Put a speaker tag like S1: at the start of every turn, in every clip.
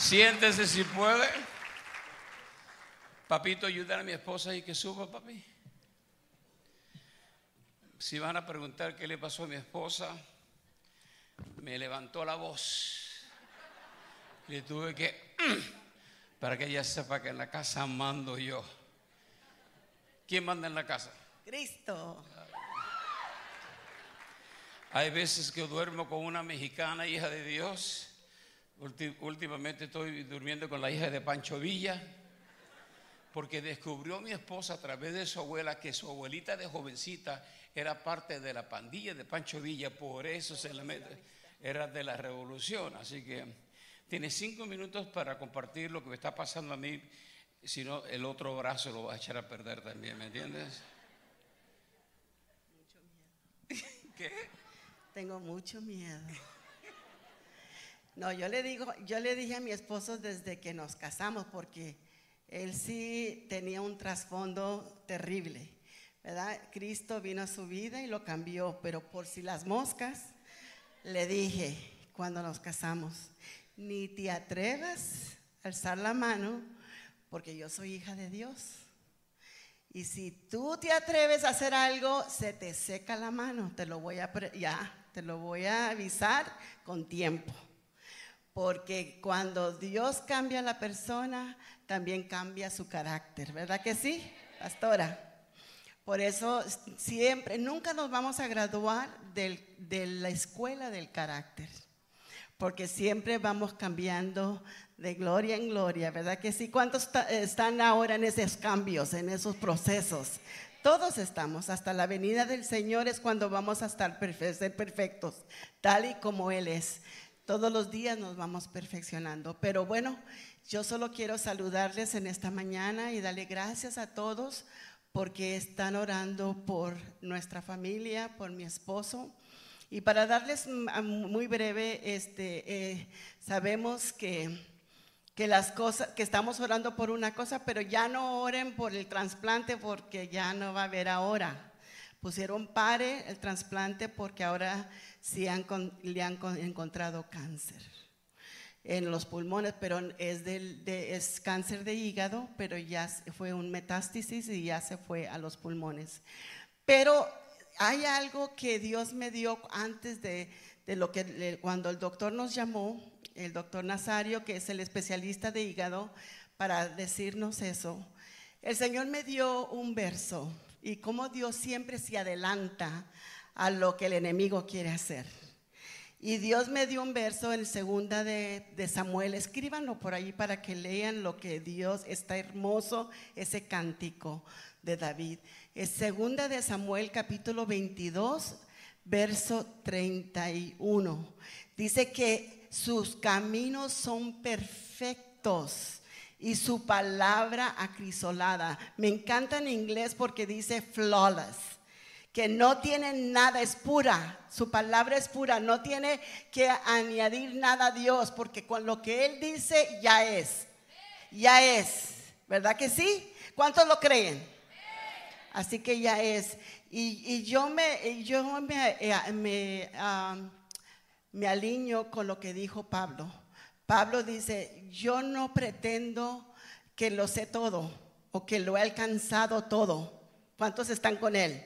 S1: Siéntese si puede. Papito, ayúdale a mi esposa y que suba, papi. Si van a preguntar qué le pasó a mi esposa, me levantó la voz. Le tuve que, para que ella sepa que en la casa mando yo. ¿Quién manda en la casa?
S2: Cristo.
S1: Hay veces que duermo con una mexicana, hija de Dios. Últimamente estoy durmiendo con la hija de Pancho Villa, porque descubrió mi esposa a través de su abuela que su abuelita de jovencita era parte de la pandilla de Pancho Villa, por eso se la mete, era de la revolución. Así que tiene cinco minutos para compartir lo que me está pasando a mí, si no, el otro brazo lo va a echar a perder también, ¿me entiendes?
S2: Mucho miedo. ¿Qué? Tengo mucho miedo. No, yo le digo, yo le dije a mi esposo desde que nos casamos porque él sí tenía un trasfondo terrible, ¿verdad? Cristo vino a su vida y lo cambió, pero por si las moscas, le dije cuando nos casamos, ni te atrevas a alzar la mano porque yo soy hija de Dios. Y si tú te atreves a hacer algo, se te seca la mano, te lo voy a ya, te lo voy a avisar con tiempo. Porque cuando Dios cambia a la persona, también cambia su carácter, ¿verdad que sí, pastora? Por eso siempre, nunca nos vamos a graduar de la escuela del carácter, porque siempre vamos cambiando de gloria en gloria, ¿verdad que sí? ¿Cuántos están ahora en esos cambios, en esos procesos? Todos estamos, hasta la venida del Señor es cuando vamos a estar ser perfectos, tal y como Él es. Todos los días nos vamos perfeccionando. Pero bueno, yo solo quiero saludarles en esta mañana y darle gracias a todos porque están orando por nuestra familia, por mi esposo. Y para darles muy breve, este, eh, sabemos que que las cosas, que estamos orando por una cosa, pero ya no oren por el trasplante porque ya no va a haber ahora. Pusieron pare el trasplante porque ahora sí han, le han encontrado cáncer en los pulmones, pero es, del, es cáncer de hígado, pero ya fue un metástasis y ya se fue a los pulmones. Pero hay algo que Dios me dio antes de, de lo que cuando el doctor nos llamó, el doctor Nazario, que es el especialista de hígado, para decirnos eso. El Señor me dio un verso y cómo Dios siempre se adelanta a lo que el enemigo quiere hacer. Y Dios me dio un verso en segunda de, de, Samuel. Escríbanlo por ahí para que lean lo que Dios está hermoso, ese cántico de David. Es segunda de Samuel capítulo 22, verso 31. Dice que sus caminos son perfectos y su palabra acrisolada. Me encanta en inglés porque dice flawless, que no tiene nada, es pura, su palabra es pura, no tiene que añadir nada a Dios, porque con lo que Él dice ya es, ya es, ¿verdad que sí? ¿Cuántos lo creen? Así que ya es. Y, yo me, yo me, eh, ah, me alineo con lo que dijo Pablo. Pablo dice, yo no pretendo que lo sé todo o que lo he alcanzado todo. ¿Cuántos están con él?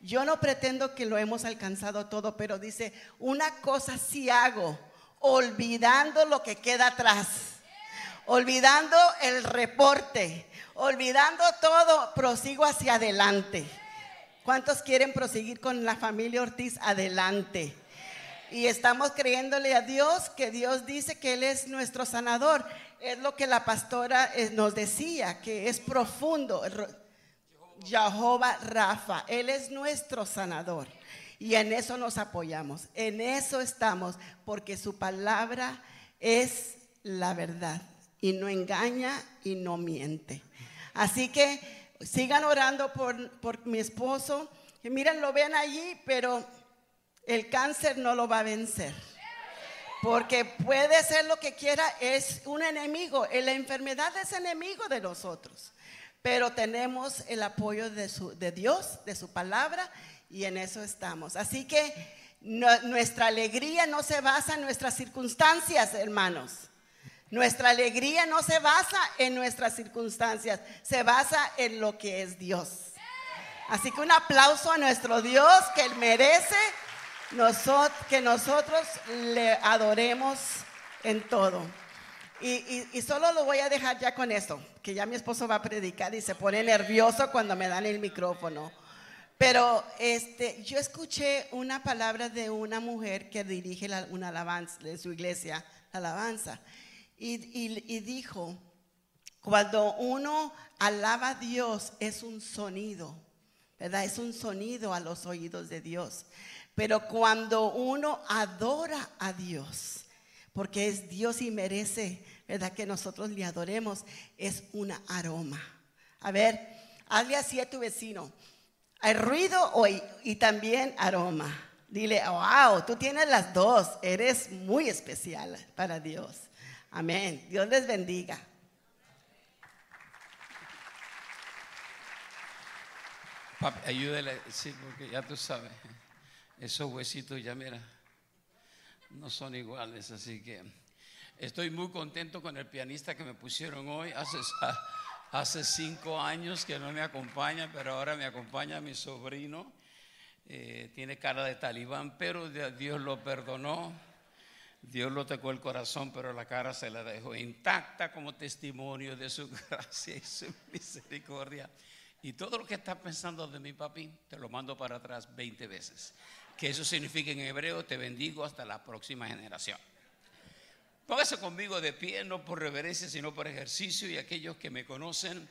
S2: Yo no pretendo que lo hemos alcanzado todo, pero dice, una cosa sí hago, olvidando lo que queda atrás, olvidando el reporte, olvidando todo, prosigo hacia adelante. ¿Cuántos quieren proseguir con la familia Ortiz adelante? y estamos creyéndole a Dios que Dios dice que Él es nuestro sanador. Es lo que la pastora eh, nos decía, que es profundo. Jehová Rafa, Él es nuestro sanador. Y en eso nos apoyamos, en eso estamos, porque su palabra es la verdad y no engaña y no miente. Así que sigan orando por, por mi esposo. Y miren, lo ven allí, pero el cáncer no lo va a vencer. Porque puede ser lo que quiera, es un enemigo. La enfermedad es enemigo de nosotros. Pero tenemos el apoyo de, su, de Dios, de su palabra, y en eso estamos. Así que nuestra alegría no se basa en nuestras circunstancias, hermanos. Nuestra alegría no se basa en nuestras circunstancias, se basa en lo que es Dios. Así que un aplauso a nuestro Dios que Él merece que nosotros le adoremos en todo. Y, solo lo voy a dejar ya con esto, que ya mi esposo va a predicar y se pone nervioso cuando me dan el micrófono. Pero este, yo escuché una palabra de una mujer que dirige una alabanza de su iglesia, la alabanza, y dijo, cuando uno alaba a Dios es un sonido, ¿verdad? Es un sonido a los oídos de Dios. Pero cuando uno adora a Dios, porque es Dios y merece, ¿verdad? Que nosotros le adoremos, es un aroma. A ver, hazle así a tu vecino. Hay ruido hoy y también aroma. Dile, wow, tú tienes las dos, eres muy especial para Dios. Amén. Dios les bendiga.
S1: Papi, ayúdale, sí, porque ya tú sabes, esos huesitos ya, mira no son iguales, así que estoy muy contento con el pianista que me pusieron hoy. Hace, cinco años que no me acompaña, pero ahora me acompaña mi sobrino. Eh, tiene cara de talibán, pero Dios lo perdonó. Dios lo tocó el corazón, pero la cara se la dejó intacta como testimonio de su gracia y su misericordia. Y todo lo que estás pensando de mi papi, te lo mando para atrás 20 veces que eso significa en hebreo, te bendigo hasta la próxima generación. Póngase conmigo de pie, no por reverencia, sino por ejercicio, y aquellos que me conocen,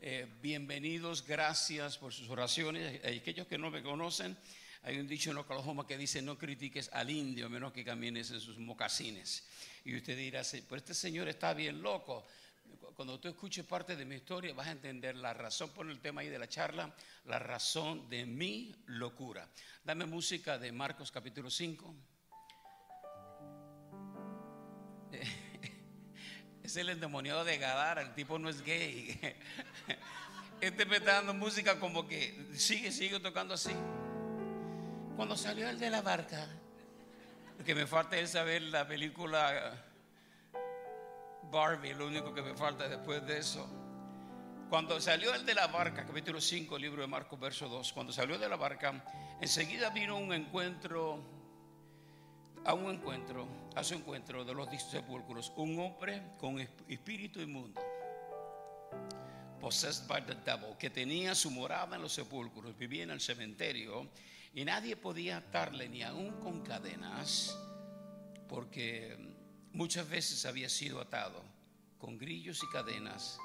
S1: eh, bienvenidos, gracias por sus oraciones. Y aquellos que no me conocen, hay un dicho en Oklahoma que dice, no critiques al indio, menos que camines en sus mocasines. Y usted dirá, pues este señor está bien loco cuando tú escuches parte de mi historia, vas a entender la razón por el tema ahí de la charla, la razón de mi locura. Dame música de Marcos capítulo 5. Es el endemoniado de Gadara, el tipo no es gay. Este me está dando música como que sigue, sigue tocando así. Cuando salió el de la barca, que me falta es saber la película Barbie, lo único que me falta después de eso. Cuando salió el de la barca, capítulo 5, libro de Marcos, verso 2, cuando salió de la barca, enseguida vino un encuentro, a un encuentro, a su encuentro de los sepulcros, un hombre con espíritu inmundo, possessed by the devil, que tenía su morada en los sepulcros, vivía en el cementerio y nadie podía atarle ni aún con cadenas, porque Muchas veces había sido atado con grillos y cadenas,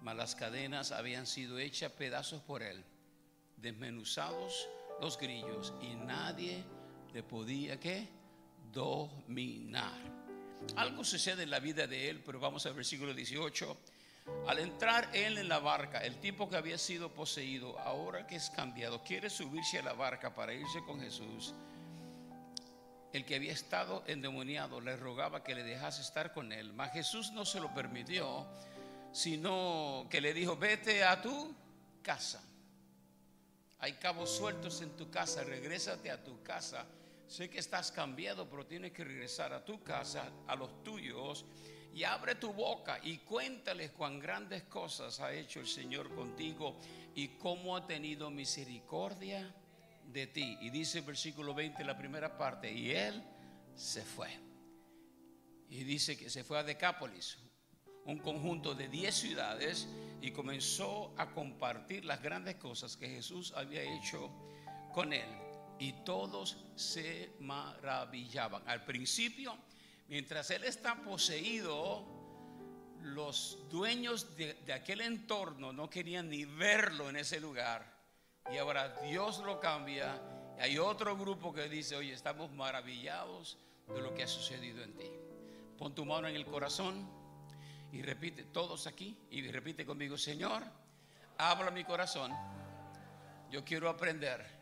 S1: mas las cadenas habían sido hechas pedazos por él, desmenuzados los grillos y nadie le podía ¿qué? Dominar. Algo sucede en la vida de él, pero vamos al versículo 18. Al entrar él en la barca, el tipo que había sido poseído, ahora que es cambiado, quiere subirse a la barca para irse con Jesús el que había estado endemoniado le rogaba que le dejase estar con él, mas Jesús no se lo permitió, sino que le dijo, vete a tu casa. Hay cabos sueltos en tu casa, regrésate a tu casa. Sé que estás cambiado, pero tienes que regresar a tu casa, a los tuyos, y abre tu boca y cuéntales cuán grandes cosas ha hecho el Señor contigo y cómo ha tenido misericordia de ti. Y dice el versículo 20, la primera parte, y él se fue. Y dice que se fue a Decápolis, un conjunto de 10 ciudades, y comenzó a compartir las grandes cosas que Jesús había hecho con él. Y todos se maravillaban. Al principio, mientras él está poseído, los dueños de, aquel entorno no querían ni verlo en ese lugar y ahora Dios lo cambia. Hay otro grupo que dice, oye, estamos maravillados de lo que ha sucedido en ti. Pon tu mano en el corazón y repite, todos aquí, y repite conmigo, Señor, habla mi corazón. Yo quiero aprender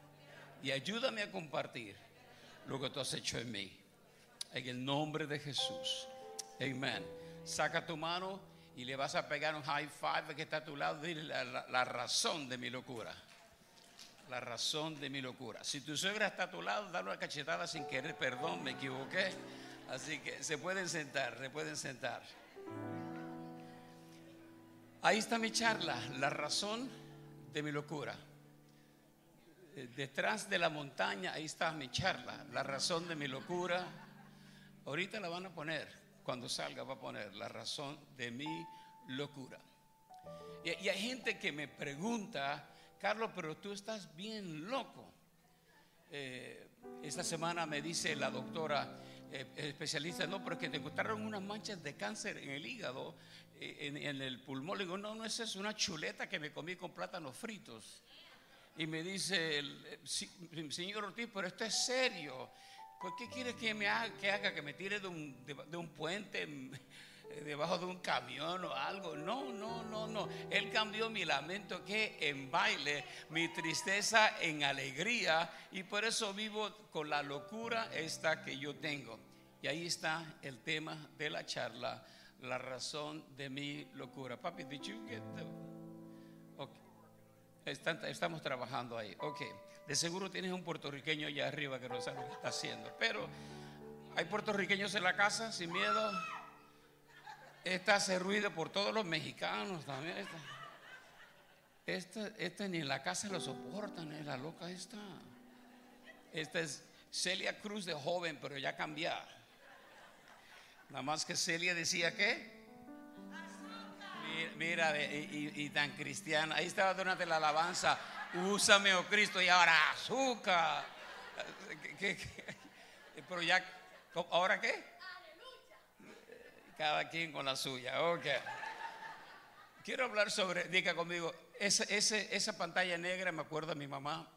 S1: y ayúdame a compartir lo que tú has hecho en mí. En el nombre de Jesús. Amén. Saca tu mano y le vas a pegar un high five que está a tu lado. Dile la razón de mi locura la razón de mi locura. Si tu suegra está a tu lado, dale una cachetada sin querer, perdón, me equivoqué. Así que se pueden sentar, se pueden sentar. Ahí está mi charla, la razón de mi locura. Eh, Detrás de la montaña, ahí está mi charla, la razón de mi locura. Ahorita la van a poner, cuando salga va a poner la razón de mi locura. Y, hay gente que me pregunta, Carlos, pero tú estás bien loco. Eh, esta semana me dice la doctora eh, especialista, no, pero es que te encontraron unas manchas de cáncer en el hígado, en, en el pulmón. Le digo, no, no es eso, una chuleta que me comí con plátanos fritos. Y me dice, el, "Sí, señor Ortiz, pero esto es serio. ¿Por qué quiere que me haga que, haga, que me tire de un, de, de un puente mm, eh, debajo de un camión o algo? No, no, no, no. Él cambió mi lamento que en baile, mi tristeza en alegría y por eso vivo con la locura esta que yo tengo. Y ahí está el tema de la charla, la razón de mi locura. Papi, did you get the... Estamos trabajando ahí. Ok. De seguro tienes un puertorriqueño allá arriba que no sabe lo que está haciendo. Pero hay puertorriqueños en la casa sin miedo. Esta hace ruido por todos los mexicanos también. Esta, esta, esta ni en la casa lo soportan, es la loca esta. Esta es Celia Cruz de joven, pero ya cambiada. Nada más que Celia decía que. Mira, y, y- tan cristiana. Ahí estaba durante la alabanza. Úsame, oh Cristo, y ahora azúcar. ¿Qué- qué-? Pero ya, ¿ahora qué? Cada quien con la suya. Ok. Quiero hablar sobre, diga conmigo, esa, ese- esa pantalla negra me acuerda a mi mamá.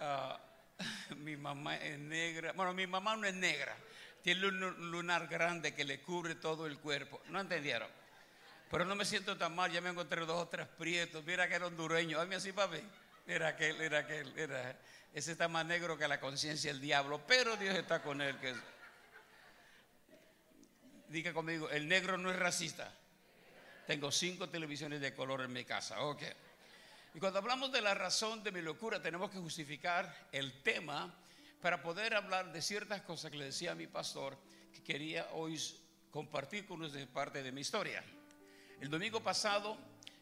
S1: Ah, mi mamá es negra. Bueno, mi mamá no es negra. Tiene un lunar grande que le cubre todo el cuerpo. ¿No entendieron? Pero no me siento tan mal. Ya me encontré dos o tres prietos. Mira que era hondureño. Hazme así, papi. Mira aquel, mira aquel. Mira. Ese está más negro que la conciencia del diablo. Pero Dios está con él. Que... Diga conmigo, el negro no es racista. Tengo cinco televisiones de color en mi casa. Ok. Y cuando hablamos de la razón de mi locura, tenemos que justificar el tema para poder hablar de ciertas cosas que le decía a mi pastor que quería hoy compartir con ustedes parte de mi historia. El domingo pasado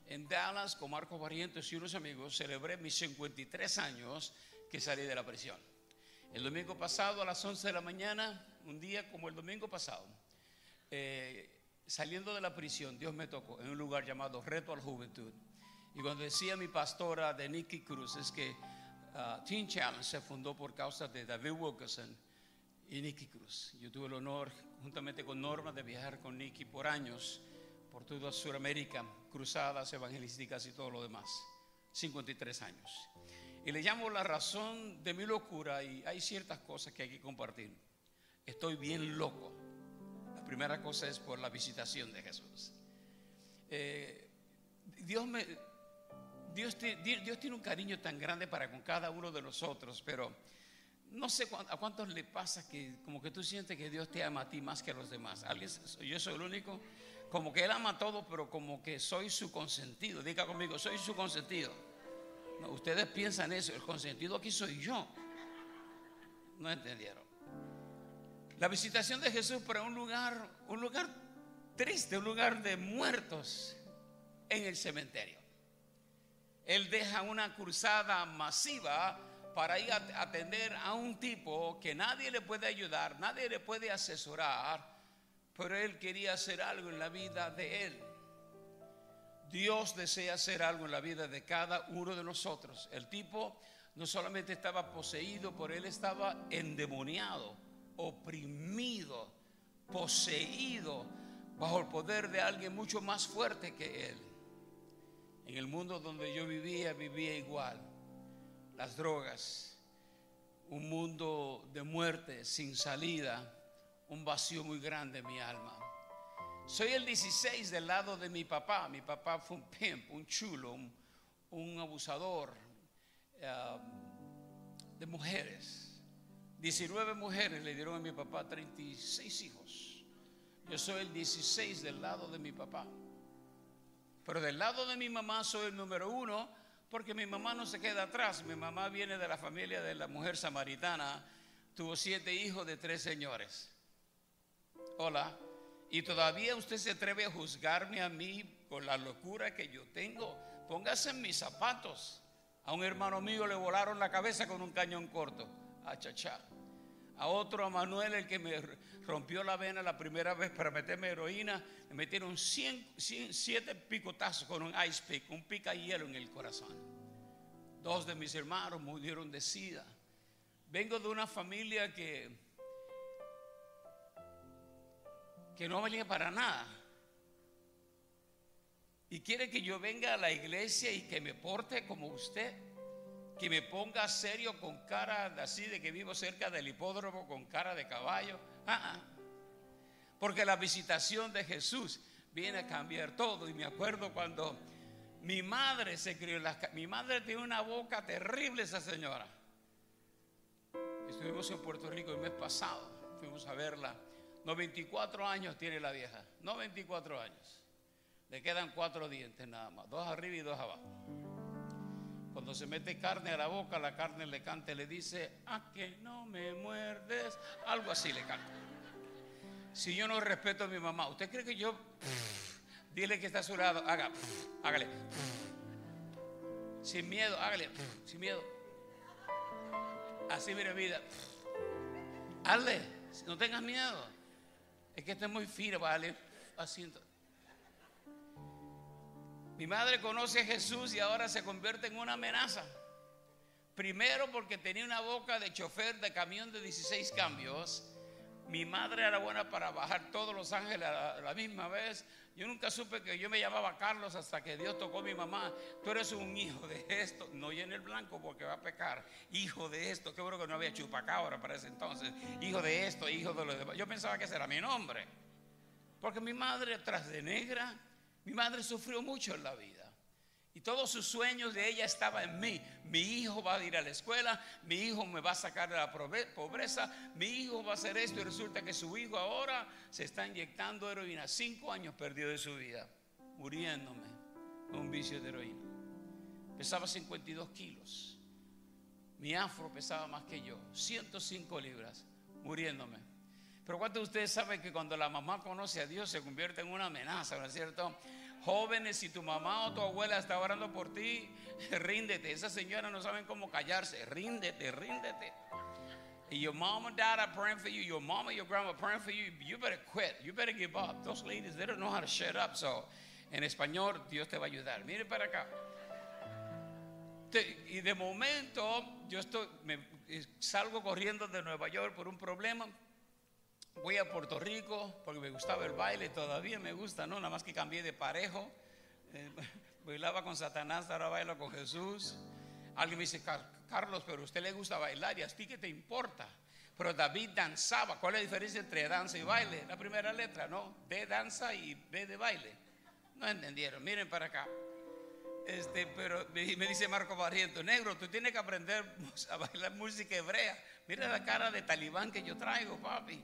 S1: en Dallas con Marcos Barrientos y unos amigos celebré mis 53 años que salí de la prisión. El domingo pasado a las 11 de la mañana, un día como el domingo pasado, eh, saliendo de la prisión, Dios me tocó en un lugar llamado Reto a la Juventud. Y cuando decía mi pastora de Nicky Cruz, es que ah, Teen Challenge se fundó por causa de David Wilkerson y Nicky Cruz. Yo tuve el honor, juntamente con Norma, de viajar con Nicky por años, por toda Sudamérica, cruzadas evangelísticas y todo lo demás. 53 años. Y le llamo la razón de mi locura y hay ciertas cosas que hay que compartir. Estoy bien loco. La primera cosa es por la visitación de Jesús. Eh, Dios, me, Dios, Dios tiene un cariño tan grande para con cada uno de nosotros, pero no sé a cuántos le pasa que como que tú sientes que Dios te ama a ti más que a los demás. ¿Alguien, yo soy el único, como que Él ama a todo, pero como que soy su consentido. Diga conmigo, soy su consentido. Ustedes piensan eso, el consentido aquí soy yo. No entendieron. La visitación de Jesús para un lugar, un lugar triste, un lugar de muertos en el cementerio. Él deja una cruzada masiva para ir a atender a un tipo que nadie le puede ayudar, nadie le puede asesorar, pero él quería hacer algo en la vida de él. Dios desea hacer algo en la vida de cada uno de nosotros. El tipo no solamente estaba poseído, por él estaba endemoniado, oprimido, poseído bajo el poder de alguien mucho más fuerte que él. En el mundo donde yo vivía, vivía igual. Las drogas, un mundo de muerte sin salida, un vacío muy grande en mi alma. Soy el 16 del lado de mi papá. Mi papá fue un pimp, un chulo, un, abusador eh, de mujeres. 19 mujeres le dieron a mi papá 36 hijos. Yo soy el 16 del lado de mi papá. Pero del lado de mi mamá soy el número uno porque mi mamá no se queda atrás. Mi mamá viene de la familia de la mujer samaritana. Tuvo siete hijos de tres señores. Hola. Y todavía usted se atreve a juzgarme a mí con la locura que yo tengo. Póngase en mis zapatos. A un hermano mío le volaron la cabeza con un cañón corto. A chachá. A otro, a Manuel, el que me rompió la vena la primera vez para meterme heroína, me metieron 100, 7 picotazos con un ice pick, un pica hielo en el corazón. Dos de mis hermanos murieron de sida. Vengo de una familia que, que no valía para nada. Y quiere que yo venga a la iglesia y que me porte como usted, que me ponga serio con cara así de que vivo cerca del hipódromo con cara de caballo. Ah, ah. Porque la visitación de Jesús viene a cambiar todo. Y me acuerdo cuando mi madre se crió en Mi madre tiene una boca terrible, esa señora. Estuvimos en Puerto Rico el mes pasado. Fuimos a verla. 94 años tiene la vieja. 94 años. Le quedan cuatro dientes nada más. Dos arriba y dos abajo. Cuando se mete carne a la boca, la carne le canta y le dice, a que no me muerdes. Algo así le canta. Si yo no respeto a mi mamá, ¿usted cree que yo... dile que está a su lado, haga, hágale. Sin miedo, hágale, sin miedo. Así mire vida. Hazle, no tengas miedo. Es que este es muy fino, vale. Así. Mi madre conoce a Jesús y ahora se convierte en una amenaza. Primero porque tenía una boca de chofer de camión de 16 cambios. Mi madre era buena para bajar todos los ángeles a la, misma vez. Yo nunca supe que yo me llamaba Carlos hasta que Dios tocó a mi mamá. Tú eres un hijo de esto. No llene el blanco porque va a pecar. Hijo de esto. Qué bueno que no había chupacabra para ese entonces. Hijo de esto, hijo de lo demás. Yo pensaba que ese era mi nombre. Porque mi madre, tras de negra, mi madre sufrió mucho en la vida. Y todos sus sueños de ella estaban en mí. Mi hijo va a ir a la escuela, mi hijo me va a sacar de la pobreza, mi hijo va a hacer esto y resulta que su hijo ahora se está inyectando heroína. Cinco años perdió de su vida, muriéndome con un vicio de heroína. Pesaba 52 kilos. Mi afro pesaba más que yo, 105 libras, muriéndome. Pero ¿cuántos de ustedes saben que cuando la mamá conoce a Dios se convierte en una amenaza, ¿no es cierto? Jóvenes, si tu mamá o tu abuela está orando por ti, ríndete. Esas señoras no saben cómo callarse. Ríndete, ríndete. Your mom and dad are praying for you. Your mom and your grandma praying for you. You better quit. You better give up. Those ladies, they don't know how to shut up. So, en español, Dios te va a ayudar. Mire para acá. y de momento, yo estoy, me, salgo corriendo de Nueva York por un problema Voy a Puerto Rico porque me gustaba el baile, todavía me gusta, ¿no? Nada más que cambié de parejo. Eh, bailaba con Satanás, ahora bailo con Jesús. Alguien me dice, Carlos, pero a usted le gusta bailar y a ti qué te importa. Pero David danzaba. ¿Cuál es la diferencia entre danza y baile? La primera letra, ¿no? D danza y B de baile. No entendieron. Miren para acá. Este, pero me dice Marco Barriento, negro, tú tienes que aprender a bailar música hebrea. Mira la cara de talibán que yo traigo, papi.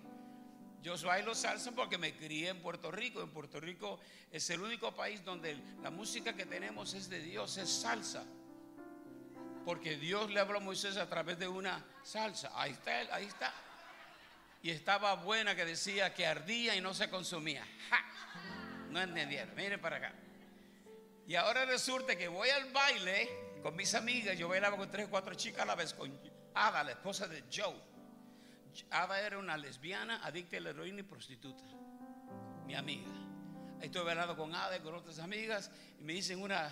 S1: Yo bailo salsa porque me crié en Puerto Rico. En Puerto Rico es el único país donde la música que tenemos es de Dios, es salsa. Porque Dios le habló a Moisés a través de una salsa. Ahí está, ahí está. Y estaba buena que decía que ardía y no se consumía. No entendieron. Miren para acá. Y ahora resulta que voy al baile con mis amigas. Yo bailaba con tres cuatro chicas a la vez con Ada, la esposa de Joe. Ada era una lesbiana, adicta a la heroína y prostituta. Mi amiga. Estoy hablando con Ada y con otras amigas. Y me dicen una,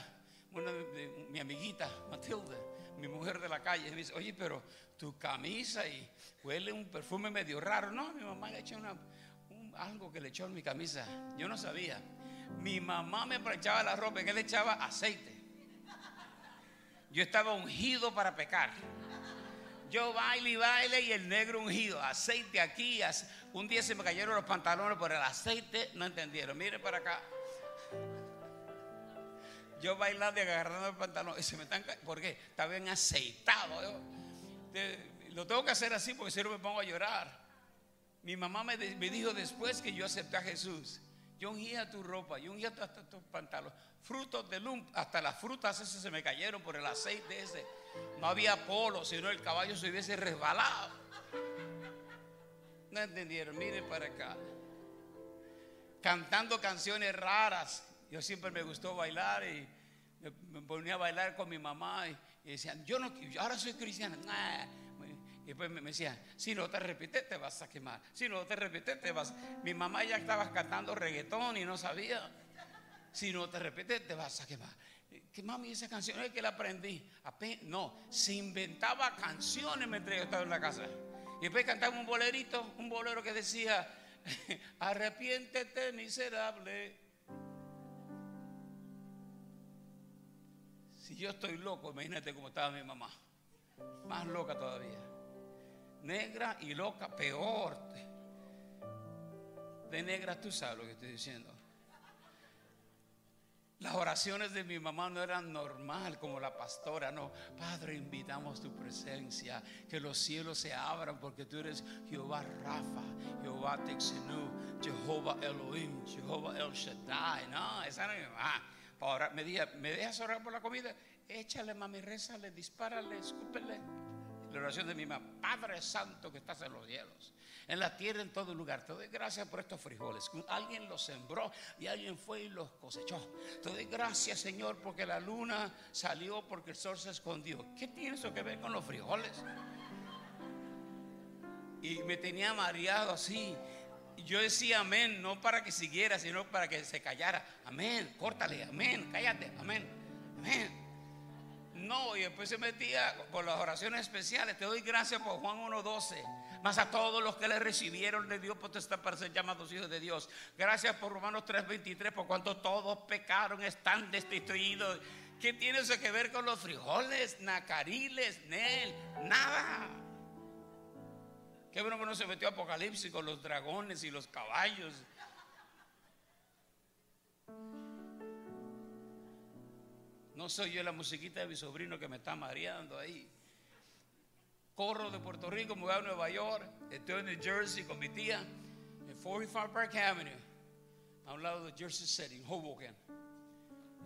S1: mi amiguita, Matilda, mi mujer de la calle, me dice, oye, pero tu camisa y huele un perfume medio raro. No, mi mamá le echó una, algo que le echó en mi camisa. Yo no sabía. Mi mamá me echaba la ropa y que le echaba aceite. Yo estaba ungido para pecar. Yo baile y baile y el negro ungido, aceite aquí. Un día se me cayeron los pantalones por el aceite, no entendieron. Miren para acá. Yo bailando y agarrando el pantalón y se me están ¿Por qué? Está bien aceitado. lo tengo que hacer así porque si no me pongo a llorar. Mi mamá me, dijo después que yo acepté a Jesús. Yo ungía tu ropa, yo ungía hasta tus pantalones. Frutos de lump, hasta las frutas se me cayeron por el aceite ese. No había polo, sino el caballo se hubiese resbalado. No entendieron, miren para acá. Cantando canciones raras. Yo siempre me gustó bailar y me, ponía a bailar con mi mamá y, decían, yo no, ahora soy cristiana. Y después me, decían, si no te repites te vas a quemar. Si no te repites te vas. Mi mamá ya estaba cantando reggaetón y no sabía. Si no te repites te vas a quemar. ¿Qué mami esa canción es que la aprendí? no, se inventaba canciones mientras yo estaba en la casa. Y después cantaba un bolerito, un bolero que decía, arrepiéntete miserable. Si yo estoy loco, imagínate cómo estaba mi mamá. Más loca todavía. Negra y loca, peor. De negra tú sabes lo que estoy diciendo. Las oraciones de mi mamá no eran normal como la pastora, no. Padre, invitamos tu presencia, que los cielos se abran porque tú eres Jehová Rafa, Jehová Texenú, Jehová Elohim, Jehová El Shaddai. No, esa es mi mamá. Ahora me, ¿me dejas orar por la comida? Échale, mami, rézale, dispárale, escúpele. Oración de mi mamá, Padre Santo que estás en los cielos en la tierra, en todo lugar. Te doy gracias por estos frijoles. Alguien los sembró y alguien fue y los cosechó. Te doy gracias, Señor, porque la luna salió porque el sol se escondió. ¿Qué tiene eso que ver con los frijoles? Y me tenía mareado así. Yo decía amén, no para que siguiera, sino para que se callara. Amén, córtale, amén, cállate, amén, amén. No, y después se metía con las oraciones especiales. Te doy gracias por Juan 1.12 más a todos los que le recibieron de Dios potestad para ser llamados hijos de Dios. Gracias por Romanos 3:23, por cuanto todos pecaron, están destituidos. ¿Qué tiene eso que ver con los frijoles, nacariles, nel? Nada. Qué bueno que no se metió Apocalipsis con los dragones y los caballos. No soy yo la musiquita de mi sobrino que me está mareando ahí corro de Puerto Rico, me voy a Nueva York, estoy en New Jersey con mi tía, en 45 Park Avenue, a un lado de Jersey City, en Hoboken.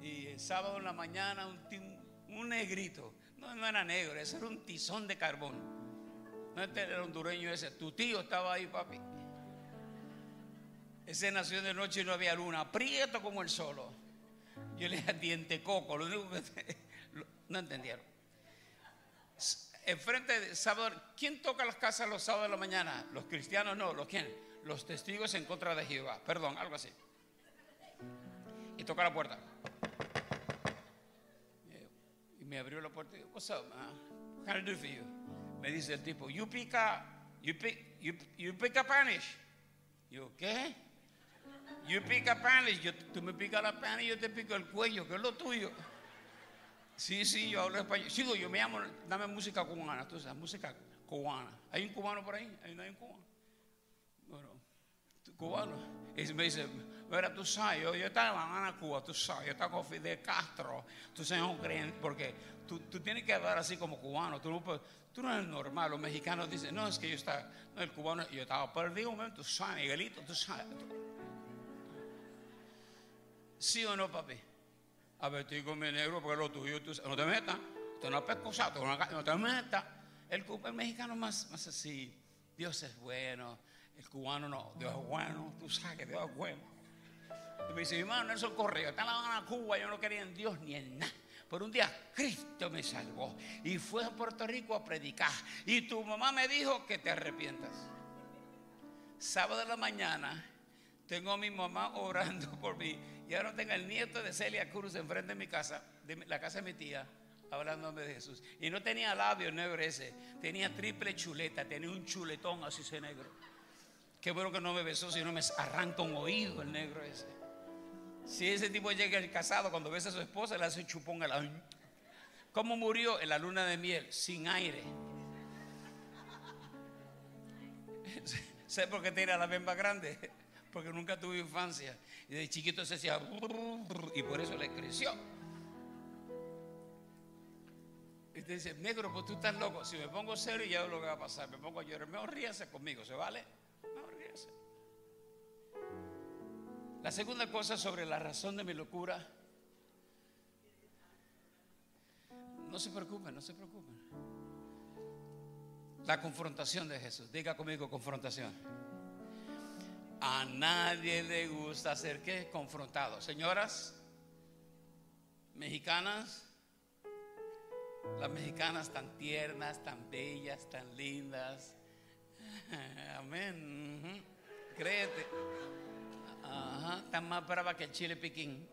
S1: Y el sábado en la mañana un, negrito, no, no era negro, ese era un tizón de carbón. No este era hondureño ese, tu tío estaba ahí, papi. Ese nació de noche y no había luna, aprieto como el solo. Yo le dije diente coco, lo único que no entendieron enfrente de sábado, ¿quién toca las casas los sábados de la mañana? Los cristianos no, ¿los quién? Los testigos en contra de Jehová, perdón, algo así. Y toca la puerta. Y me abrió la puerta y dijo, what's up, man? What can I do for you? Me dice el tipo, you pick a, you pick, you, you pick a Spanish. Yo, ¿qué? You pick a Spanish. Yo, tú me picas la pana y yo te pico el cuello, que es lo tuyo. Sí, sí, yo hablo español. Sigo, yo me llamo, dame música cubana, tú sabes, música cubana. ¿Hay un cubano por ahí? ¿Hay, ¿No hay un cubano? Bueno, cubano. Y me dice, mira, tú sabes, yo, yo estaba en Cuba, tú sabes, yo estaba con Fidel Castro, tú sabes, un creyente, porque tú, tú, tienes que hablar así como cubano, tú no, tú no eres normal, los mexicanos dicen, no, es que yo estaba, no, el cubano, yo estaba perdido un momento, tú sabes, Miguelito, tú sabes. ¿Sí o no, papi? a vestir con mi negro porque lo tuyo, tú, no te metas, usted no es pescosado, no te metas. El, el, mexicano más, más así, Dios es bueno, el cubano no, Dios es bueno, tú sabes que Dios es bueno. Y me dice, mi hermano Nelson Correa, está la a Cuba, yo no quería en Dios ni en nada. Por un día Cristo me salvó y fue a Puerto Rico a predicar. Y tu mamá me dijo que te arrepientas. Sábado de la mañana tengo a mi mamá orando por mí y ahora tengo el nieto de Celia Cruz enfrente de mi casa, de la casa de mi tía, hablándome de Jesús. Y no tenía labio negro ese, tenía triple chuleta, tenía un chuletón así ese negro. Qué bueno que no me besó, si no me arranca un oído el negro ese. Si ese tipo llega el casado, cuando besa a su esposa, le hace chupón a la. ¿Cómo murió en la luna de miel? Sin aire. ¿Sé por qué tiene la bemba grande? Porque nunca tuve infancia. Y de chiquito se hacía y por eso le creció. Y te dice, negro, pues tú estás loco. Si me pongo serio, ya lo que va a pasar. Me pongo a llorar. Mejor ríase conmigo, ¿se vale? Mejor ríase. La segunda cosa sobre la razón de mi locura. No se preocupen, no se preocupen. La confrontación de Jesús. Diga conmigo confrontación. A nadie le gusta ser qué? Confrontado. Señoras, mexicanas, las mexicanas tan tiernas, tan bellas, tan lindas. Amén. Créete. Ajá, tan más brava que el chile piquín.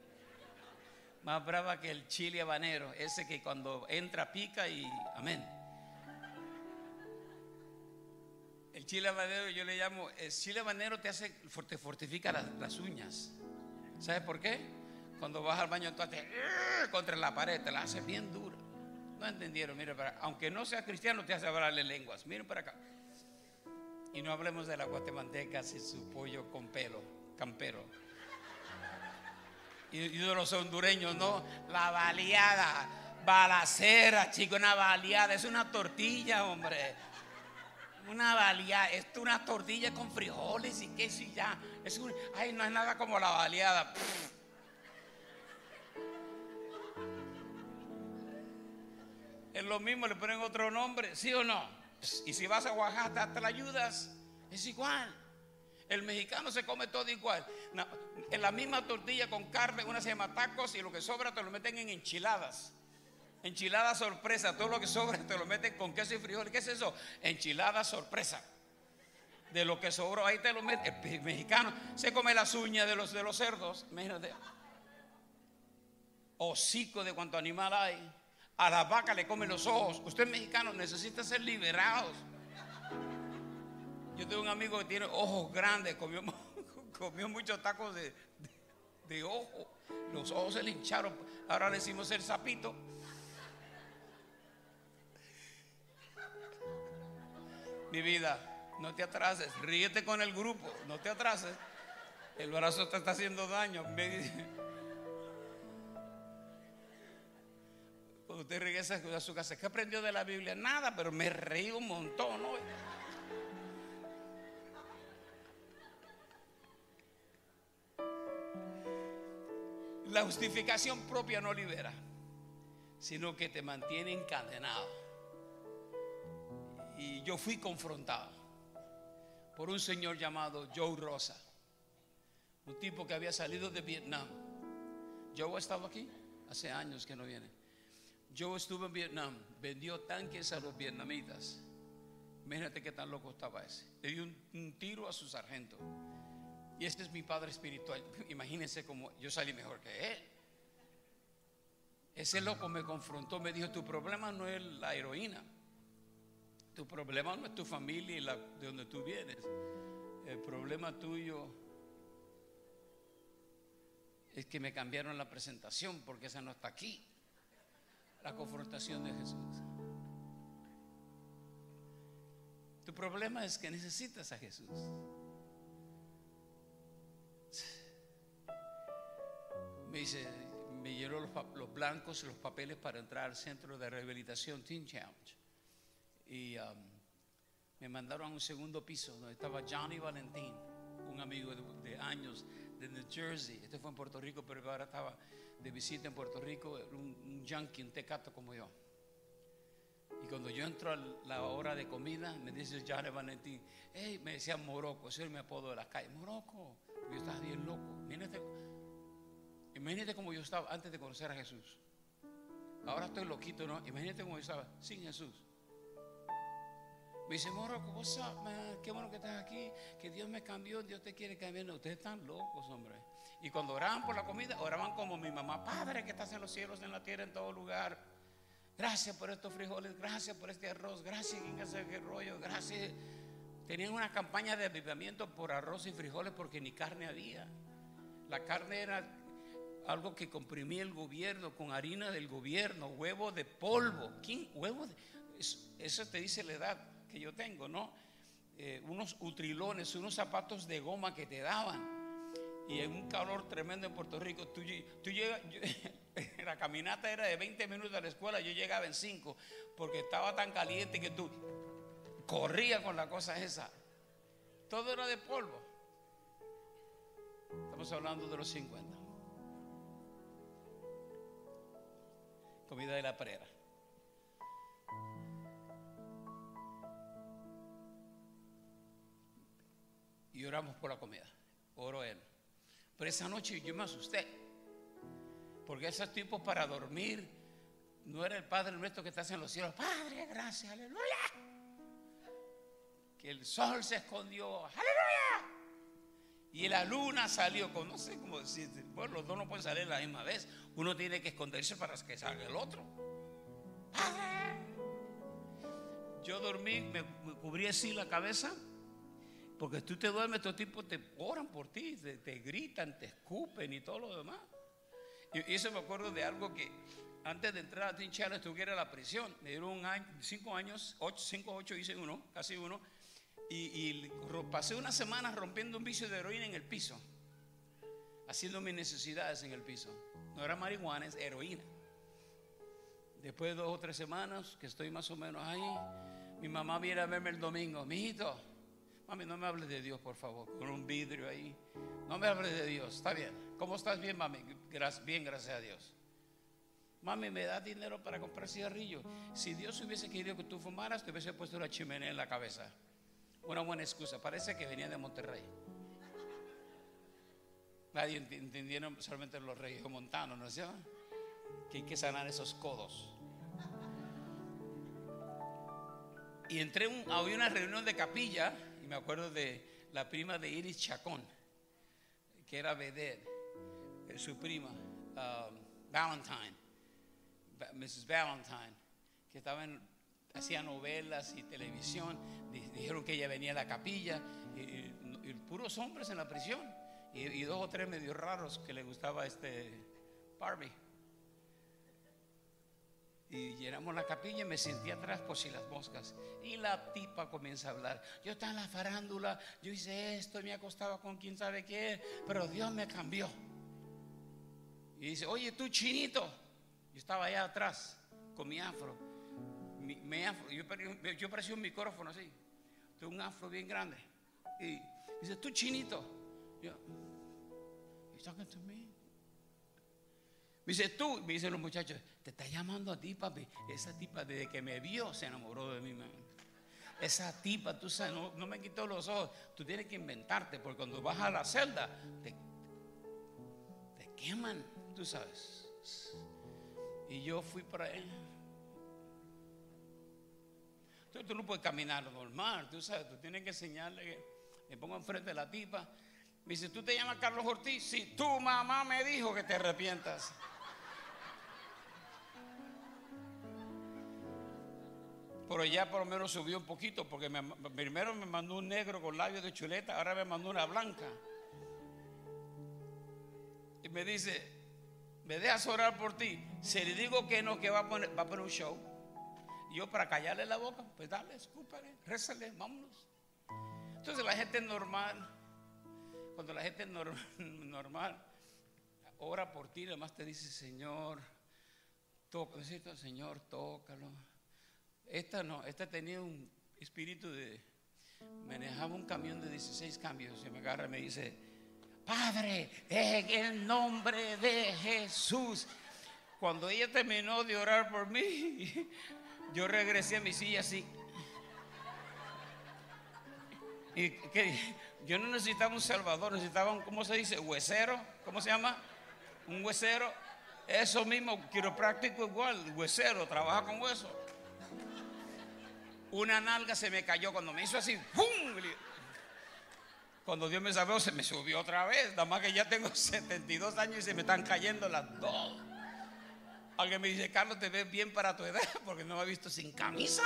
S1: Más brava que el chile habanero. Ese que cuando entra pica y amén. Chile habanero yo le llamo, el chile habanero te hace, te fortifica las, uñas. ¿Sabes por qué? Cuando vas al baño, tú haces contra la pared, te la hace bien dura. No entendieron, miren para aunque no sea cristiano, te hace hablarle lenguas. Miren para acá. Y no hablemos de la guatemalteca y su pollo con pelo, campero. Y, y de los hondureños, ¿no? La baleada, balacera, chico, una baleada. Es una tortilla, hombre. Una baleada, es una tortilla con frijoles y queso y ya. Es un, ay, no es nada como la baleada. Es lo mismo, le ponen otro nombre, ¿sí o no? Y si vas a Oaxaca, te la ayudas, es igual. El mexicano se come todo igual. En la misma tortilla con carne, una se llama tacos y lo que sobra te lo meten en enchiladas. Enchilada sorpresa, todo lo que sobra te lo meten con queso y frijoles. ¿Qué es eso? Enchilada sorpresa. De lo que sobró, ahí te lo meten. El mexicano se come las uñas de los, de los cerdos. Imagínate. Hocico de cuánto animal hay. A la vaca le comen los ojos. Usted mexicano necesita ser liberados. Yo tengo un amigo que tiene ojos grandes, comió, comió muchos tacos de, de, de ojo. Los ojos se le hincharon. Ahora le decimos el sapito. Mi vida, no te atrases. Ríete con el grupo. No te atrases. El brazo te está haciendo daño. Cuando usted regresa a su casa, ¿qué aprendió de la Biblia? Nada, pero me reí un montón hoy. La justificación propia no libera, sino que te mantiene encadenado. Y yo fui confrontado por un señor llamado Joe Rosa, un tipo que había salido de Vietnam. Joe ha estado aquí, hace años que no viene. Joe estuvo en Vietnam, vendió tanques a los vietnamitas. Imagínate qué tan loco estaba ese. Le dio un, un tiro a su sargento. Y este es mi padre espiritual. Imagínense cómo yo salí mejor que él. Ese loco me confrontó, me dijo, tu problema no es la heroína. Tu problema no es tu familia y la, de donde tú vienes. El problema tuyo es que me cambiaron la presentación porque esa no está aquí. La confrontación de Jesús. Tu problema es que necesitas a Jesús. Me dice, me llenó los, los, blancos, los papeles para entrar al centro de rehabilitación Teen Challenge. Y um, me mandaron a un segundo piso donde estaba Johnny Valentín, un amigo de, años de New Jersey. Este fue en Puerto Rico, pero ahora estaba de visita en Puerto Rico, un, un junkie, un tecato como yo. Y cuando yo entro a la hora de comida, me dice Johnny Valentín, hey, me decía Morocco, ese es mi apodo de la calle, Morocco. Yo estaba bien loco. Imagínate, imagínate cómo yo estaba antes de conocer a Jesús. Ahora estoy loquito, ¿no? Imagínate cómo yo estaba sin Jesús. Me dice, Morocco, what's up? Qué bueno que estás aquí. Que Dios me cambió, Dios te quiere cambiar. Ustedes están locos, hombre. Y cuando oraban por la comida, oraban como mi mamá, Padre que estás en los cielos, en la tierra, en todo lugar. Gracias por estos frijoles, gracias por este arroz, gracias, ¿quién hace qué rollo? Gracias. Tenían una campaña de avivamiento por arroz y frijoles porque ni carne había. La carne era algo que comprimía el gobierno con harina del gobierno, huevo de polvo. ¿Quién? Huevo de... Eso te dice la edad que yo tengo, ¿no? Eh, unos utrilones, unos zapatos de goma que te daban. Y en un calor tremendo en Puerto Rico, tú, llegas, la caminata era de 20 minutos a la escuela, yo llegaba en 5, porque estaba tan caliente que tú corrías con la cosa esa. Todo era de polvo. Estamos hablando de los 50. Comida de la prera. Y oramos por la comida. oró él. Pero esa noche yo me asusté. Porque esos tipos para dormir no era el Padre nuestro que está en los cielos. Padre, gracias, aleluya. Que el sol se escondió, aleluya. Y la luna salió con, no sé cómo decir, bueno, los dos no pueden salir a la misma vez. Uno tiene que esconderse para que salga el otro. Yo dormí, me, cubrí así la cabeza, porque tú te duermes, estos tipos te oran por ti, te, gritan, te escupen y todo lo demás. Y, eso me acuerdo de algo que antes de entrar a Tinchara estuviera en la prisión. Me dieron un año, cinco años, ocho, cinco, ocho, hice uno, casi uno. Y, pasé una semana rompiendo un vicio de heroína en el piso, haciendo mis necesidades en el piso. No era marihuana, es heroína. Después de dos o tres semanas que estoy más o menos ahí, mi mamá viene a verme el domingo. Mijito, mami, no me hables de Dios, por favor, con un vidrio ahí. No me hables de Dios, está bien. ¿Cómo estás bien, mami? bien, gracias a Dios. Mami, ¿me da dinero para comprar cigarrillos? Si Dios hubiese querido que tú fumaras, te hubiese puesto una chimenea en la cabeza. Una buena excusa. Parece que venía de Monterrey. Nadie entendieron solamente los reyes montanos, ¿no es cierto? Que hay que sanar esos codos. Y entré un, a una reunión de capilla me acuerdo de la prima de Iris Chacón, que era Vedette, eh, su prima, um, Valentine, Mrs. Valentine, que estaba en hacía novelas y televisión. Dijeron que ella venía a la capilla y, puros hombres en la prisión y, dos o tres medio raros que le gustaba este Barbie. Y llenamos la capilla y me sentí atrás por si las moscas. Y la tipa comienza a hablar. Yo estaba en la farándula, yo hice esto y me acostaba con quién sabe qué, pero Dios me cambió. Y dice, oye tú chinito. Yo estaba allá atrás con mi afro mi, afro, yo, parecía un micrófono así, tengo un afro bien grande. Y dice, tú chinito. Yo, you talking to me? Me dice, tú, me dicen los muchachos, te está llamando a ti, papi. Esa tipa desde que me vio se enamoró de mí, man. Esa tipa, tú sabes, no, me quitó los ojos. Tú tienes que inventarte, porque cuando vas a la celda, te, te queman, tú sabes. Y yo fui para él. Tú, no puedes caminar normal, tú sabes, tú tienes que enseñarle que me pongo enfrente de la tipa. Me dice, ¿tú te llamas Carlos Ortiz? Sí, tu mamá me dijo que te arrepientas. Pero ya por lo menos subió un poquito, porque primero me mandó un negro con labios de chuleta, ahora me mandó una blanca. Y me dice, ¿me dejas orar por ti? Si le digo que no, que va a poner, va a poner un show yo para callarle la boca, pues dale, escúpale, rézale, vámonos. Entonces la gente normal, cuando la gente normal ora por ti, además te dice, Señor, toca, Señor, tócalo. Esta no, esta tenía un espíritu de, manejaba un camión de 16 cambios, y me agarra y me dice, Padre, en el nombre de Jesús. Cuando ella terminó de orar por mí, yo regresé a mi silla así. Y que yo no necesitaba un salvador, necesitaba un, ¿cómo se dice? Huesero, ¿cómo se llama? Un huesero. Eso mismo, quiropráctico igual, huesero, trabaja con hueso. Una nalga se me cayó cuando me hizo así, ¡pum! Cuando Dios me salvó, se me subió otra vez. Nada más que ya tengo 72 años y se me están cayendo las dos. Alguien me dice, Carlos, te ves bien para tu edad porque no me he visto sin camisa.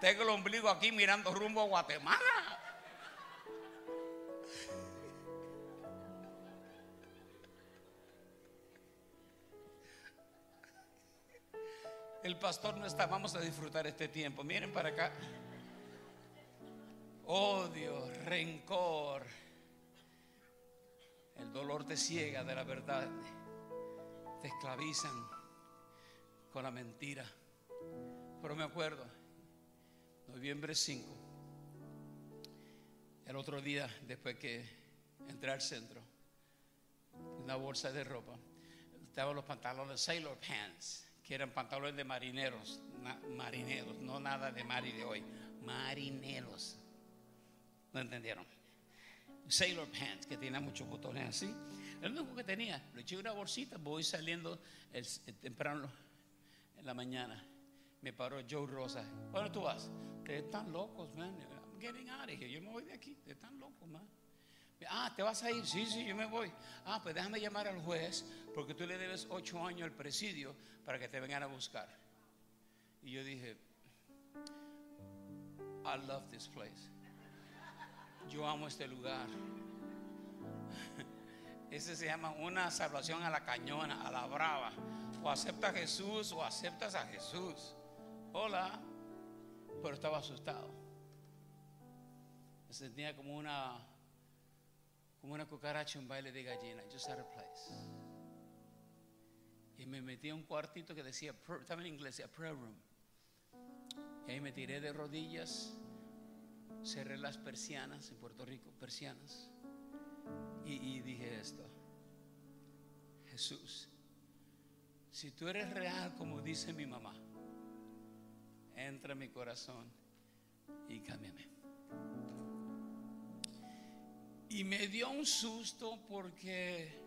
S1: Tengo el ombligo aquí mirando rumbo a Guatemala. El pastor no está, vamos a disfrutar este tiempo. Miren para acá. Odio, rencor. El dolor te ciega de la verdad te esclavizan con la mentira. Pero me acuerdo, noviembre 5, el otro día después que entré al centro, una bolsa de ropa, estaban los pantalones Sailor Pants, que eran pantalones de marineros, marineros, no nada de mar y de hoy, marineros. ¿No entendieron? sailor pants que tenía muchos botones así. El único que tenía, lo eché una bolsita, voy saliendo el, temprano en la mañana. Me paró Joe Rosa. ¿Dónde tú vas? Están locos, man. I'm getting out of here. Yo me voy de aquí. Están locos, man. Ah, ¿te vas a ir? Sí, sí, yo me voy. Ah, pues déjame llamar al juez porque tú le debes ocho años al presidio para que te vengan a buscar. Y yo dije, I love this place. Yo amo este lugar. Ese se llama una salvación a la cañona, a la brava. O acepta a Jesús o aceptas a Jesús. Hola. Pero estaba asustado. Me sentía como una como una cucaracha en baile de gallina. Just out of place. Y me metí a un cuartito que decía, estaba en inglés, decía prayer room. Y ahí me tiré de rodillas, cerré las persianas en Puerto Rico, persianas, y, y dije esto, Jesús, si tú eres real como dice mi mamá, entra en mi corazón y cámbiame. Y me dio un susto porque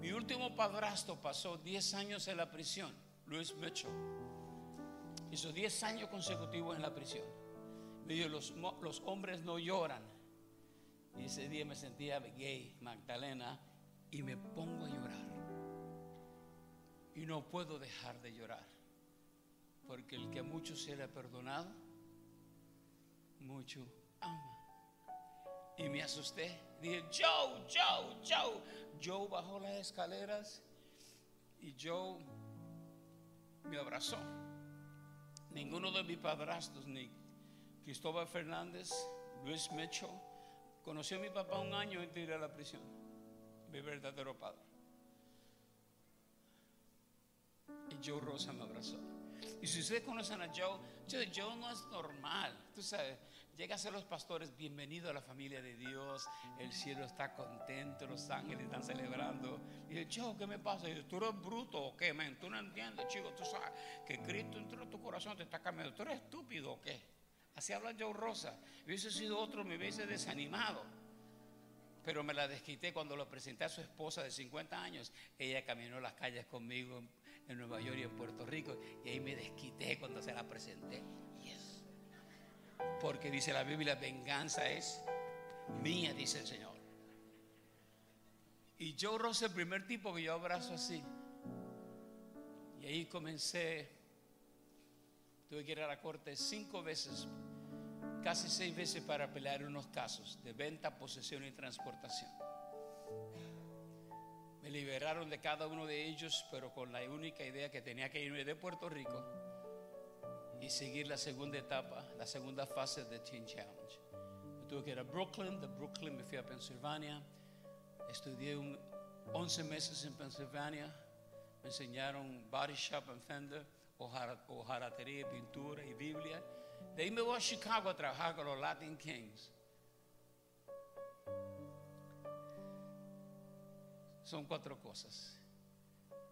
S1: mi último padrastro pasó 10 años en la prisión, Luis Mitchell. Hizo 10 años consecutivos en la prisión. Me dijo, los, los hombres no lloran. Y ese día me sentía gay, Magdalena, y me pongo a llorar. Y no puedo dejar de llorar. Porque el que mucho se le ha perdonado, mucho ama. Y me asusté. Dije, Joe, Joe, Joe. Joe bajó las escaleras y Joe me abrazó. Ninguno de mis padrastros, ni Cristóbal Fernández, Luis Mecho, conoció a mi papá un año antes de ir a la prisión. Mi verdadero padre. Y Joe Rosa me abrazó. Y si ustedes conocen a Joe, Joe, Joe no es normal. Tú sabes, llega a ser los pastores, bienvenido a la familia de Dios. El cielo está contento, los ángeles están celebrando. Y dice, Joe, ¿qué me pasa? Y ¿tú eres bruto o qué, men? Tú no entiendes, chico. Tú sabes que Cristo entró en tu corazón, te está cambiando. ¿Tú eres estúpido o qué? Así habla Joe Rosa. Hubiese sido otro, me hubiese desanimado. Pero me la desquité cuando lo presenté a su esposa de 50 años. Ella caminó las calles conmigo en Nueva York y en Puerto Rico. Y ahí me desquité cuando se la presenté. Porque dice la Biblia, venganza es mía, dice el Señor. Y Joe Rosa, el primer tipo que yo abrazo así. Y ahí comencé. Tuve que ir a la corte cinco veces casi seis veces para pelear unos casos de venta, posesión y transportación. Me liberaron de cada uno de ellos, pero con la única idea que tenía que irme de Puerto Rico y seguir la segunda etapa, la segunda fase de Teen Challenge. Me tuve que ir a Brooklyn, de Brooklyn me fui a Pensilvania, estudié un 11 meses en Pensilvania, me enseñaron body shop and fender, hojaratería, pintura y Biblia. De ahí me voy a Chicago a trabajar con los Latin Kings. Son cuatro cosas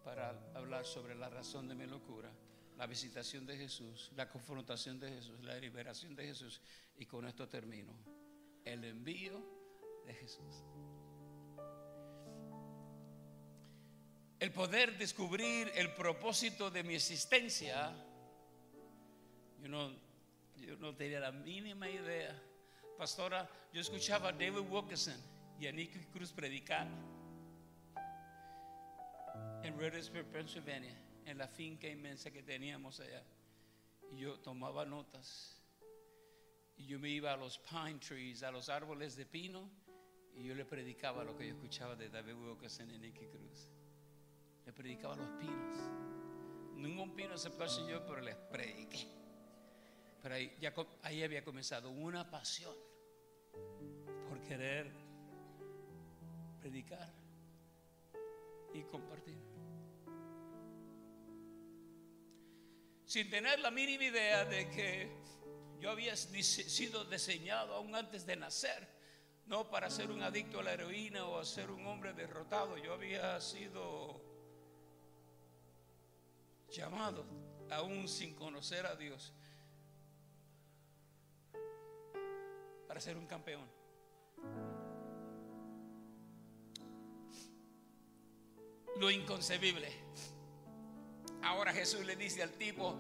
S1: para hablar sobre la razón de mi locura, la visitación de Jesús, la confrontación de Jesús, la liberación de Jesús. Y con esto termino. El envío de Jesús. El poder descubrir el propósito de mi existencia. Yo no, yo no tenía la mínima idea. Pastora, yo escuchaba a David Wilkerson y a Nicky Cruz predicar en Redisburg, Pennsylvania, en la finca inmensa que teníamos allá. Yo tomaba notas. Y yo me iba a los pine trees, a los árboles de pino, y yo le predicaba lo que yo escuchaba de David Wilkerson y Nicky Cruz. Le predicaba a los pinos. Ningún pino aceptó al Señor, pero les prediqué. Pero ahí, ahí había comenzado una pasión por querer predicar y compartir. sin tener la mínima idea de que yo había sido diseñado aún antes de nacer, no para ser un adicto a la heroína o a ser un hombre derrotado, yo había sido llamado aún sin conocer a Dios para ser un campeón. Lo inconcebible. Ahora Jesús le dice al tipo,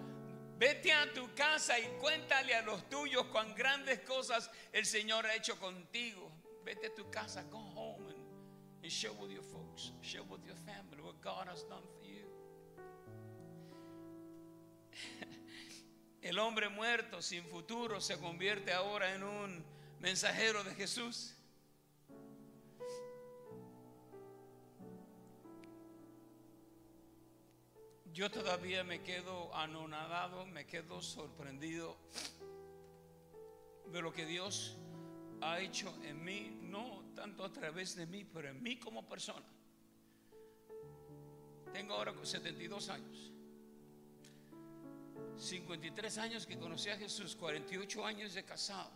S1: vete a tu casa y cuéntale a los tuyos cuán grandes cosas el Señor ha hecho contigo. Vete a tu casa, go home and, share with your folks, share with your family what God has done for you. El hombre muerto sin futuro se convierte ahora en un mensajero de Jesús. Yo todavía me quedo anonadado, me quedo sorprendido de lo que Dios ha hecho en mí, no tanto a través de mí, pero en mí como persona. Tengo ahora 72 años. 53 años que conocí a Jesús, 48 años de casado,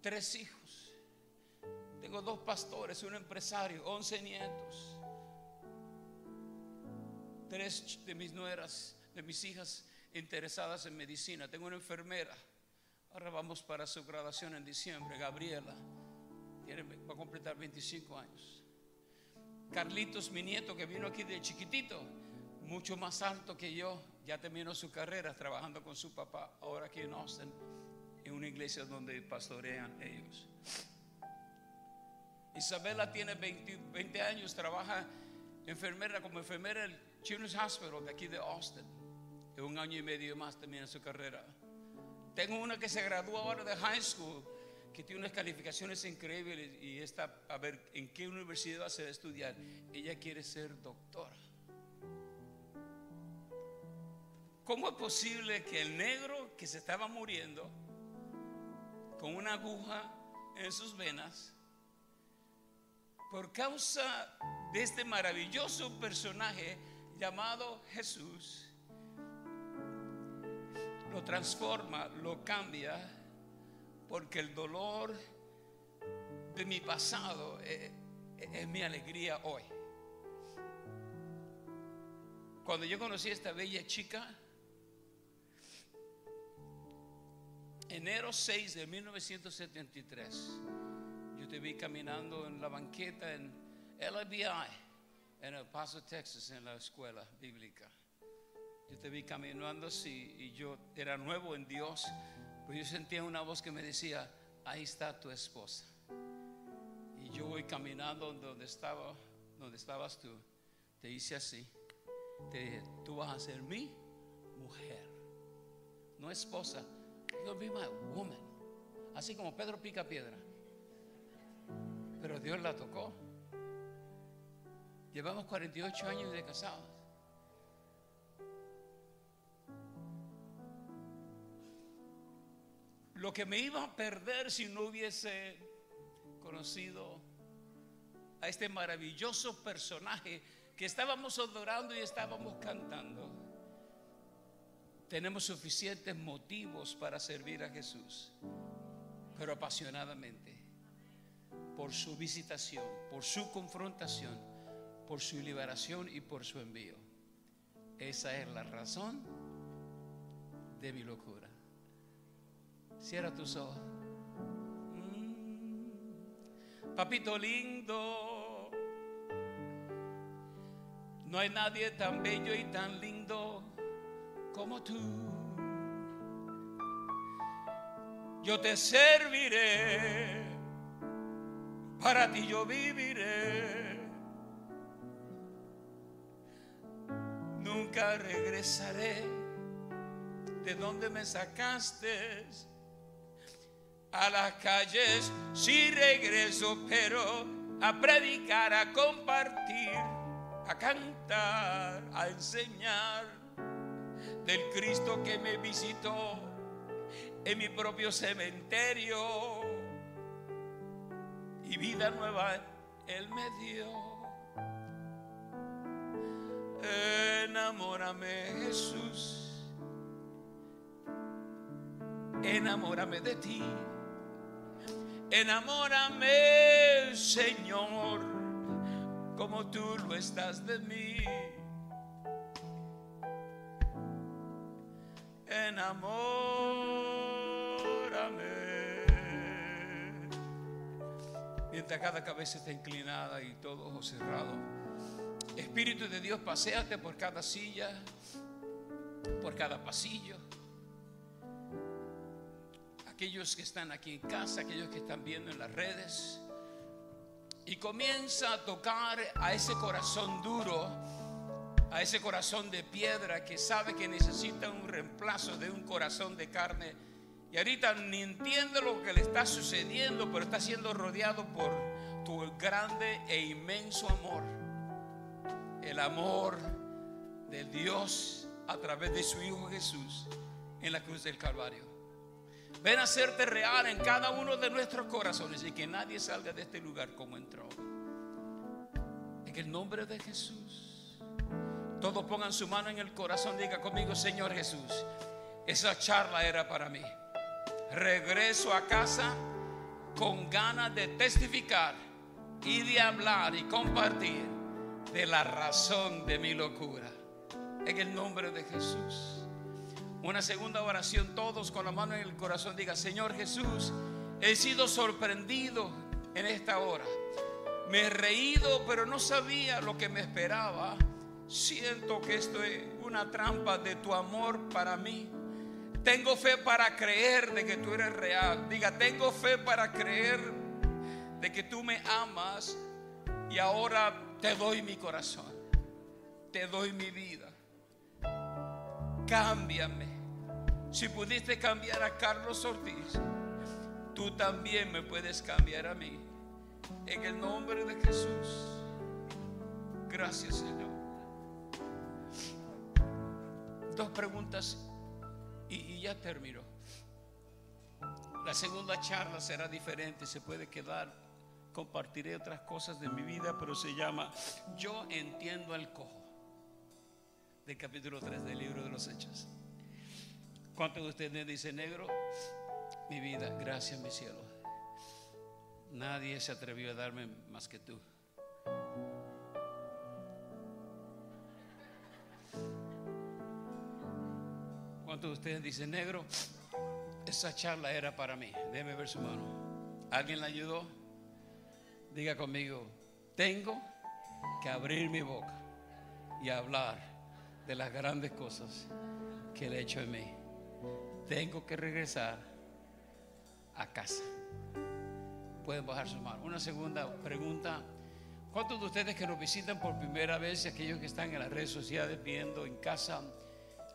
S1: tres hijos. Tengo dos pastores, un empresario, 11 nietos. Tres de mis nueras, de mis hijas interesadas en medicina. Tengo una enfermera. Ahora vamos para su graduación en diciembre, Gabriela. va a completar 25 años. Carlitos, mi nieto, que vino aquí de chiquitito, mucho más alto que yo, ya terminó su carrera trabajando con su papá, ahora aquí en Austin, en una iglesia donde pastorean ellos. Isabela tiene 20, 20 años, trabaja enfermera como enfermera Children's Hospital de aquí de Austin. En un año y medio más termina su carrera. Tengo una que se graduó ahora de high school, que tiene unas calificaciones increíbles y está a ver en qué universidad va a estudiar. Ella quiere ser doctora. ¿Cómo es posible que el negro que se estaba muriendo con una aguja en sus venas, por causa de este maravilloso personaje llamado Jesús, lo transforma, lo cambia, porque el dolor de mi pasado es, es mi alegría hoy. Cuando yo conocí a esta bella chica, enero 6 de 1973, yo te vi caminando en la banqueta en LBI, en El Paso, Texas, en la escuela bíblica. Yo te vi caminando así y yo era nuevo en Dios, pues yo sentía una voz que me decía, ahí está tu esposa. Y yo voy caminando donde estaba, donde estabas tú, te hice así, te dije, tú vas a ser mi mujer, no esposa You'll be my woman. Así como Pedro pica piedra. Pero Dios la tocó. Llevamos 48 años de casados. Lo que me iba a perder si no hubiese conocido a este maravilloso personaje que estábamos adorando y estábamos cantando tenemos suficientes motivos para servir a Jesús, pero apasionadamente, por su visitación, por su confrontación, por su liberación y por su envío. Esa es la razón de mi locura. Cierra tus ojos. Mm. papito lindo, no hay nadie tan bello y tan lindo como tú. Yo te serviré, para ti yo viviré. Nunca regresaré de donde me sacaste a las calles. Si regreso, pero a predicar, a compartir, a cantar, a enseñar del Cristo que me visitó en mi propio cementerio y vida nueva Él me dio. Enamórame Jesús, enamórame de ti, enamórame Señor, como tú lo estás de mí. enamórame. Mientras cada cabeza está inclinada y todo ojo cerrado. Espíritu de Dios, paséate por cada silla, por cada pasillo. Aquellos que están aquí en casa, aquellos que están viendo en las redes. Y comienza a tocar a ese corazón duro, a ese corazón de piedra que sabe que necesita un reemplazo de un corazón de carne. Y ahorita ni entiende lo que le está sucediendo, pero está siendo rodeado por tu grande e inmenso amor. El amor de Dios a través de su Hijo Jesús en la cruz del Calvario. Ven a hacerte real en cada uno de nuestros corazones y que nadie salga de este lugar como entró. En el nombre de Jesús. Todos pongan su mano en el corazón, diga conmigo, Señor Jesús, esa charla era para mí. Regreso a casa con ganas de testificar y de hablar y compartir de la razón de mi locura. En el nombre de Jesús. Una segunda oración, todos con la mano en el corazón, diga, Señor Jesús, he sido sorprendido en esta hora. Me he reído, pero no sabía lo que me esperaba. Siento que esto es una trampa de tu amor para mí. Tengo fe para creer de que tú eres real. Diga, tengo fe para creer de que tú me amas y ahora te doy mi corazón. Te doy mi vida. Cámbiame. Si pudiste cambiar a Carlos Ortiz, tú también me puedes cambiar a mí. En el nombre de Jesús. Gracias, Señor. Dos preguntas y, ya termino. La segunda charla será diferente, se puede quedar. Compartiré otras cosas de mi vida, pero se llama Yo entiendo el cojo del capítulo 3 del libro de los Hechos. ¿Cuántos de ustedes dicen negro? Mi vida, gracias mi cielo. Nadie se atrevió a darme más que tú. ¿Cuántos de ustedes dicen negro? Esa charla era para mí. Déjeme ver su mano. ¿Alguien la ayudó? Diga conmigo, tengo que abrir mi boca y hablar de las grandes cosas que Él ha hecho en mí. Tengo que regresar a casa. Pueden bajar su mano. Una segunda pregunta. ¿Cuántos de ustedes que nos visitan por primera vez aquellos que están en las redes sociales viendo en casa,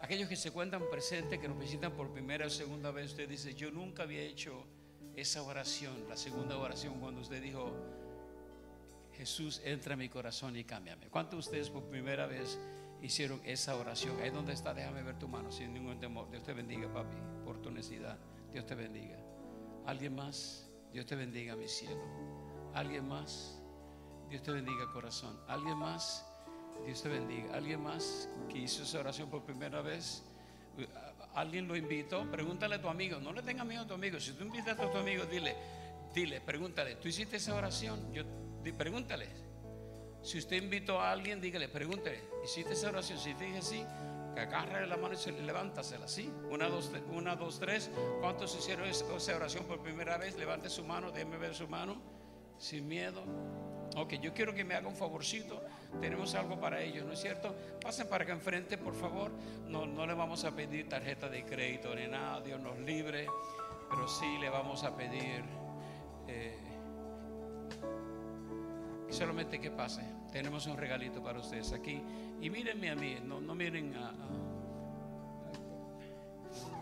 S1: aquellos que se cuentan presentes, que nos visitan por primera o segunda vez, usted dice, yo nunca había hecho esa oración, la segunda oración, cuando usted dijo, Jesús entra en mi corazón y cámbiame. ¿Cuántos de ustedes por primera vez hicieron esa oración? Ahí donde está, déjame ver tu mano sin ningún temor. Dios te bendiga, papi, por tu necesidad. Dios te bendiga. ¿Alguien más? Dios te bendiga, mi cielo. ¿Alguien más? Dios te bendiga, corazón. ¿Alguien más? Dios te bendiga. ¿Alguien más que hizo esa oración por primera vez? ¿Alguien lo invitó? Pregúntale a tu amigo. No le tengas miedo a tu amigo. Si tú invitas a tu amigo, dile, dile, pregúntale, ¿tú hiciste esa oración? Yo, pregúntale. Si usted invitó a alguien, dígale, pregúntale, ¿hiciste esa oración? Si dije sí, que agarre la mano y se levántasela así. Una, dos, una, dos, tres. ¿Cuántos hicieron esa oración por primera vez? Levante su mano, déjeme ver su mano, sin miedo. Ok, yo quiero que me haga un favorcito. Tenemos algo para ellos, ¿no es cierto? Pasen para acá enfrente, por favor. No, no le vamos a pedir tarjeta de crédito ni nada, Dios nos libre. Pero sí le vamos a pedir solamente que pase. Tenemos un regalito para ustedes aquí. Y mírenme a mí, no, no miren a, a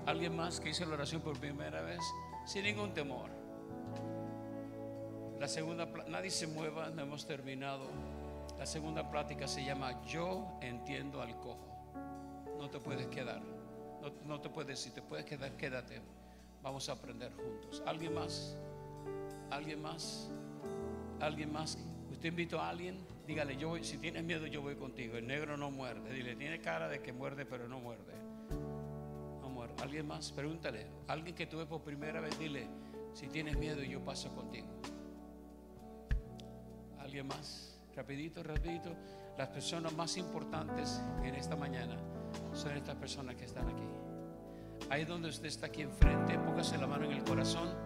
S1: alguien más que hizo la oración por primera vez, sin ningún temor. La segunda, nadie se mueva, no hemos terminado. La segunda plática se llama Yo entiendo al cojo. No te puedes quedar. No, no te puedes, si te puedes quedar, quédate. Vamos a aprender juntos. ¿Alguien más? ¿Alguien más? ¿Alguien más? Usted invitó a alguien, dígale, yo voy, si tienes miedo, yo voy contigo. El negro no muerde. Dile, tiene cara de que muerde, pero no muerde. No muerde. ¿Alguien más? Pregúntale. Alguien que tuve por primera vez, dile, si tienes miedo, yo paso contigo. ¿Alguien más? Rapidito, rapidito. Las personas más importantes en esta mañana son estas personas que están aquí. Ahí donde usted está aquí enfrente, póngase la mano en el corazón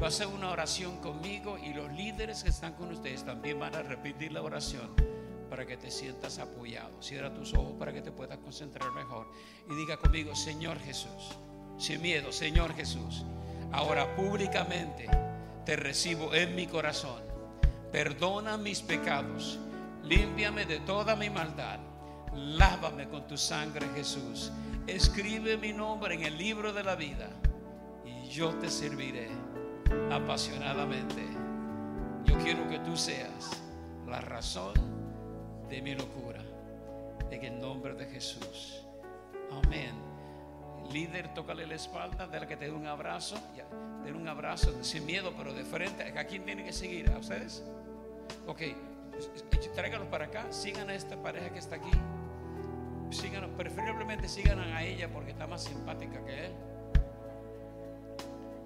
S1: va a hacer una oración conmigo y los líderes que están con ustedes también van a repetir la oración para que te sientas apoyado. Cierra tus ojos para que te puedas concentrar mejor y diga conmigo, Señor Jesús, sin miedo, Señor Jesús, ahora públicamente te recibo en mi corazón. Perdona mis pecados, límpiame de toda mi maldad, lávame con tu sangre Jesús, escribe mi nombre en el libro de la vida y yo te serviré apasionadamente. Yo quiero que tú seas la razón de mi locura. En el nombre de Jesús. Amén. Líder, tócale la espalda, de la que te dé un abrazo. Den un abrazo sin miedo, pero de frente. ¿A quién tiene que seguir? ¿A ustedes? Ok, tráigalos para acá. Sigan a esta pareja que está aquí. Síganos, preferiblemente sigan a ella porque está más simpática que él.